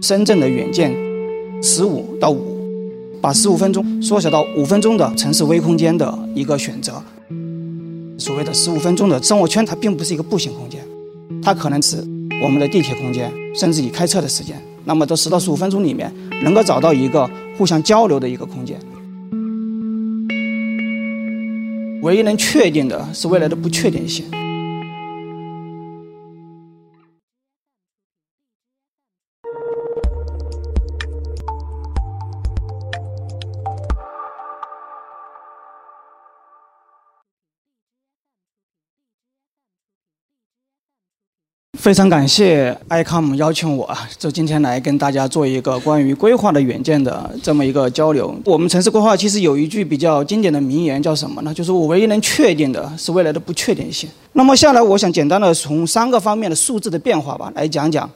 深圳的远见，十五到五，把十五分钟缩小到五分钟的城市微空间的一个选择。所谓的十五分钟的生活圈，它并不是一个步行空间，它可能是我们的地铁空间，甚至你开车的时间。那么，这十到十五分钟里面，能够找到一个互相交流的一个空间。唯一能确定的是未来的不确定性。非常感谢 ICOM 邀请我啊，就今天来跟大家做一个关于规划的远见的这么一个交流。我们城市规划其实有一句比较经典的名言，叫什么呢？就是我唯一能确定的是未来的不确定性。那么下来，我想简单的从三个方面的数字的变化吧，来讲讲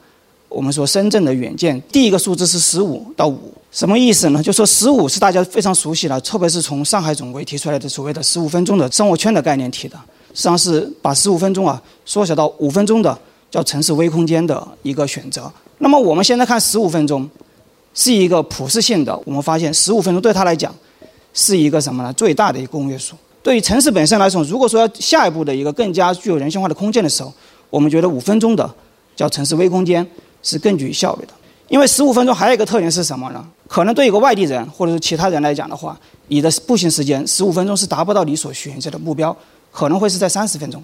我们说深圳的远见。第一个数字是十五到五，什么意思呢？就说十五是大家非常熟悉的，特别是从上海总规提出来的所谓的十五分钟的生活圈的概念提的，实际上是把十五分钟啊缩小到五分钟的。叫城市微空间的一个选择。那么我们现在看十五分钟，是一个普适性的。我们发现十五分钟对他来讲，是一个什么呢？最大的一个公约数。对于城市本身来说，如果说要下一步的一个更加具有人性化的空间的时候，我们觉得五分钟的叫城市微空间是更具效率的。因为十五分钟还有一个特点是什么呢？可能对一个外地人或者是其他人来讲的话，你的步行时间十五分钟是达不到你所选择的目标，可能会是在三十分钟。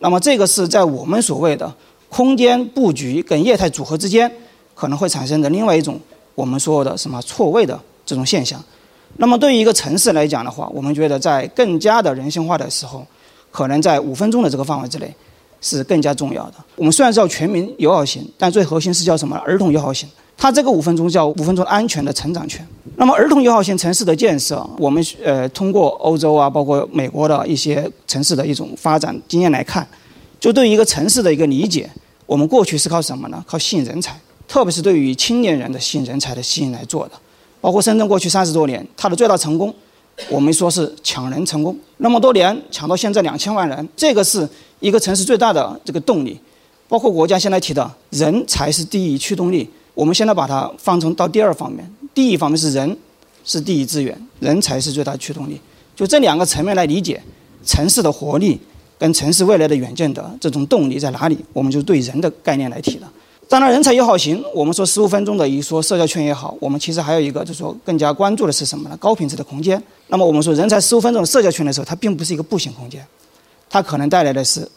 那么这个是在我们所谓的。空间布局跟业态组合之间可能会产生的另外一种我们说的什么错位的这种现象。那么对于一个城市来讲的话，我们觉得在更加的人性化的时候，可能在五分钟的这个范围之内是更加重要的。我们虽然叫全民友好型，但最核心是叫什么？儿童友好型。它这个五分钟叫五分钟安全的成长圈。那么儿童友好型城市的建设，我们呃通过欧洲啊，包括美国的一些城市的一种发展经验来看。就对于一个城市的一个理解，我们过去是靠什么呢？靠吸引人才，特别是对于青年人的吸引人才的吸引来做的。包括深圳过去三十多年，它的最大成功，我们说是抢人成功。那么多年抢到现在两千万人，这个是一个城市最大的这个动力。包括国家现在提的人才是第一驱动力，我们现在把它放成到第二方面。第一方面是人是第一资源，人才是最大驱动力。就这两个层面来理解城市的活力。跟城市未来的远见的这种动力在哪里？我们就对人的概念来提了。当然，人才友好型，我们说十五分钟的一说社交圈也好，我们其实还有一个就是说更加关注的是什么呢？高品质的空间。那么我们说人才十五分钟的社交圈的时候，它并不是一个步行空间，它可能带来的是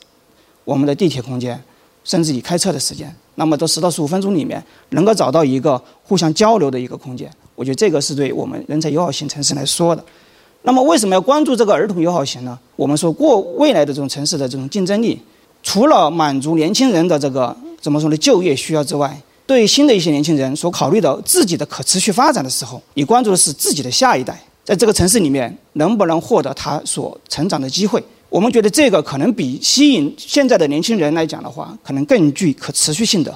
我们的地铁空间，甚至你开车的时间。那么这十到十五分钟里面，能够找到一个互相交流的一个空间，我觉得这个是对我们人才友好型城市来说的。那么为什么要关注这个儿童友好型呢？我们说过未来的这种城市的这种竞争力，除了满足年轻人的这个怎么说呢就业需要之外，对新的一些年轻人所考虑的自己的可持续发展的时候，你关注的是自己的下一代在这个城市里面能不能获得他所成长的机会。我们觉得这个可能比吸引现在的年轻人来讲的话，可能更具可持续性的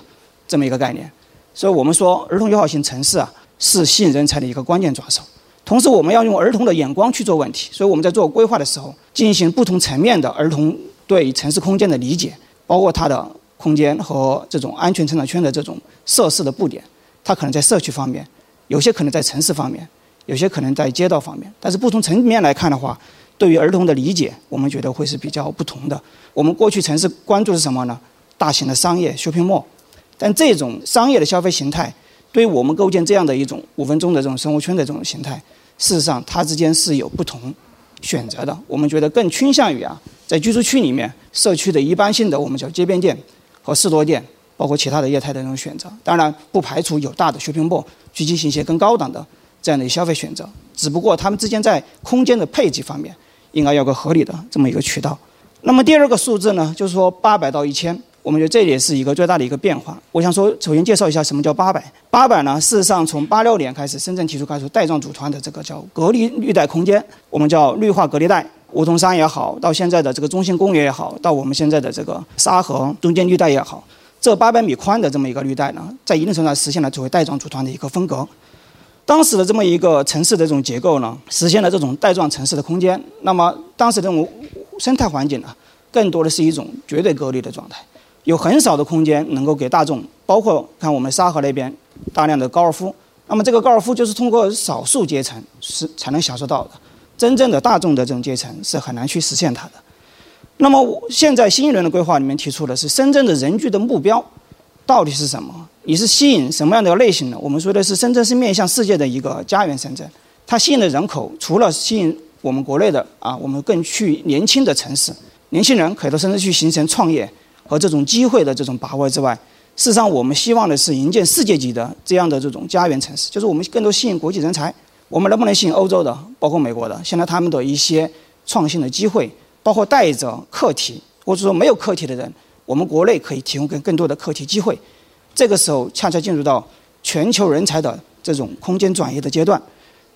这么一个概念。所以我们说儿童友好型城市啊，是吸引人才的一个关键抓手。同时，我们要用儿童的眼光去做问题，所以我们在做规划的时候，进行不同层面的儿童对城市空间的理解，包括它的空间和这种安全成长圈的这种设施的布点，它可能在社区方面，有些可能在城市方面，有些可能在街道方面。但是不同层面来看的话，对于儿童的理解，我们觉得会是比较不同的。我们过去城市关注是什么呢？大型的商业 shopping mall，但这种商业的消费形态，对于我们构建这样的一种五分钟的这种生活圈的这种形态。事实上，它之间是有不同选择的。我们觉得更倾向于啊，在居住区里面，社区的一般性的我们叫街边店和士多店，包括其他的业态的这种选择。当然，不排除有大的 shopping mall 去进行一些更高档的这样的消费选择。只不过，他们之间在空间的配置方面，应该有个合理的这么一个渠道。那么第二个数字呢，就是说八百到一千。我们觉得这也是一个最大的一个变化。我想说，首先介绍一下什么叫八百。八百呢，事实上从八六年开始，深圳提出开始带状组团的这个叫隔离绿带空间，我们叫绿化隔离带。梧桐山也好，到现在的这个中心公园也好，到我们现在的这个沙河中间绿带也好，这八百米宽的这么一个绿带呢，在一定程度上实现了作为带状组团的一个分隔。当时的这么一个城市的这种结构呢，实现了这种带状城市的空间。那么当时这种生态环境呢，更多的是一种绝对隔离的状态。有很少的空间能够给大众，包括看我们沙河那边大量的高尔夫，那么这个高尔夫就是通过少数阶层是才能享受到的，真正的大众的这种阶层是很难去实现它的。那么现在新一轮的规划里面提出的是深圳的人居的目标到底是什么？你是吸引什么样的类型呢？我们说的是深圳是面向世界的一个家园深圳，它吸引的人口除了吸引我们国内的啊，我们更去年轻的城市，年轻人可以到深圳去形成创业和这种机会的这种把握之外，事实上我们希望的是营建世界级的这样的这种家园城市，就是我们更多吸引国际人才，我们能不能吸引欧洲的，包括美国的，现在他们的一些创新的机会。包括带着课题，或者说没有课题的人，我们国内可以提供更更多的课题机会。这个时候恰恰进入到全球人才的这种空间转移的阶段。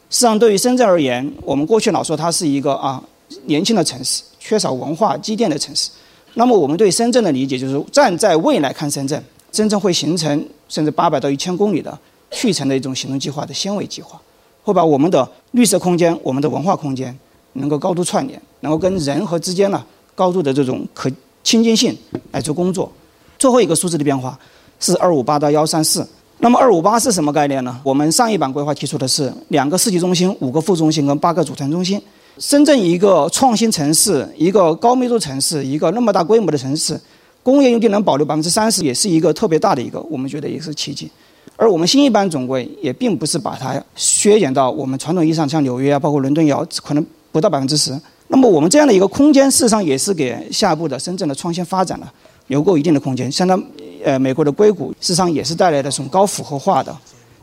实际上，对于深圳而言，我们过去老说它是一个啊年轻的城市，缺少文化积淀的城市。那么，我们对深圳的理解就是，站在未来看深圳，深圳会形成甚至八百到一千公里的去城的一种行动计划的纤维计划，会把我们的绿色空间、我们的文化空间。能够高度串联，能够跟人和之间呢高度的这种可亲近性来做工作。最后一个数字的变化是二五八到幺三四。那么二五八是什么概念呢？我们上一版规划提出的是两个市级中心、五个副中心跟八个组团中心。深圳一个创新城市，一个高密度城市，一个那么大规模的城市，工业用地能保留百分之三十，也是一个特别大的一个，我们觉得也是奇迹。而我们新一版总规也并不是把它削减到我们传统意义上像纽约啊，包括伦敦也要可能。不到百分之十，那么我们这样的一个空间，事实上也是给下一步的深圳的创新发展呢留够一定的空间。相当呃，美国的硅谷，事实上也是带来的这种高复合化的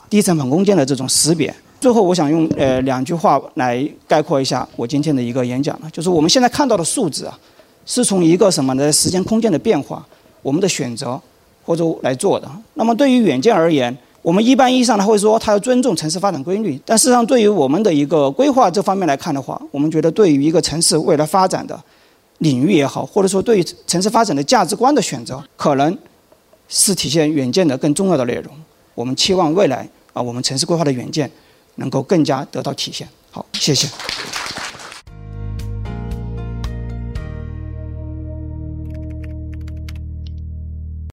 低成本空间的这种识别。最后，我想用呃两句话来概括一下我今天的一个演讲呢，就是我们现在看到的数字啊，是从一个什么呢？时间空间的变化，我们的选择或者来做的。那么对于远见而言，我们一般意义上他会说他要尊重城市发展规律，但事实上对于我们的一个规划这方面来看的话，我们觉得对于一个城市未来发展的领域也好，或者说对于城市发展的价值观的选择，可能是体现远见的更重要的内容。我们期望未来啊，我们城市规划的远见能够更加得到体现。好，谢谢。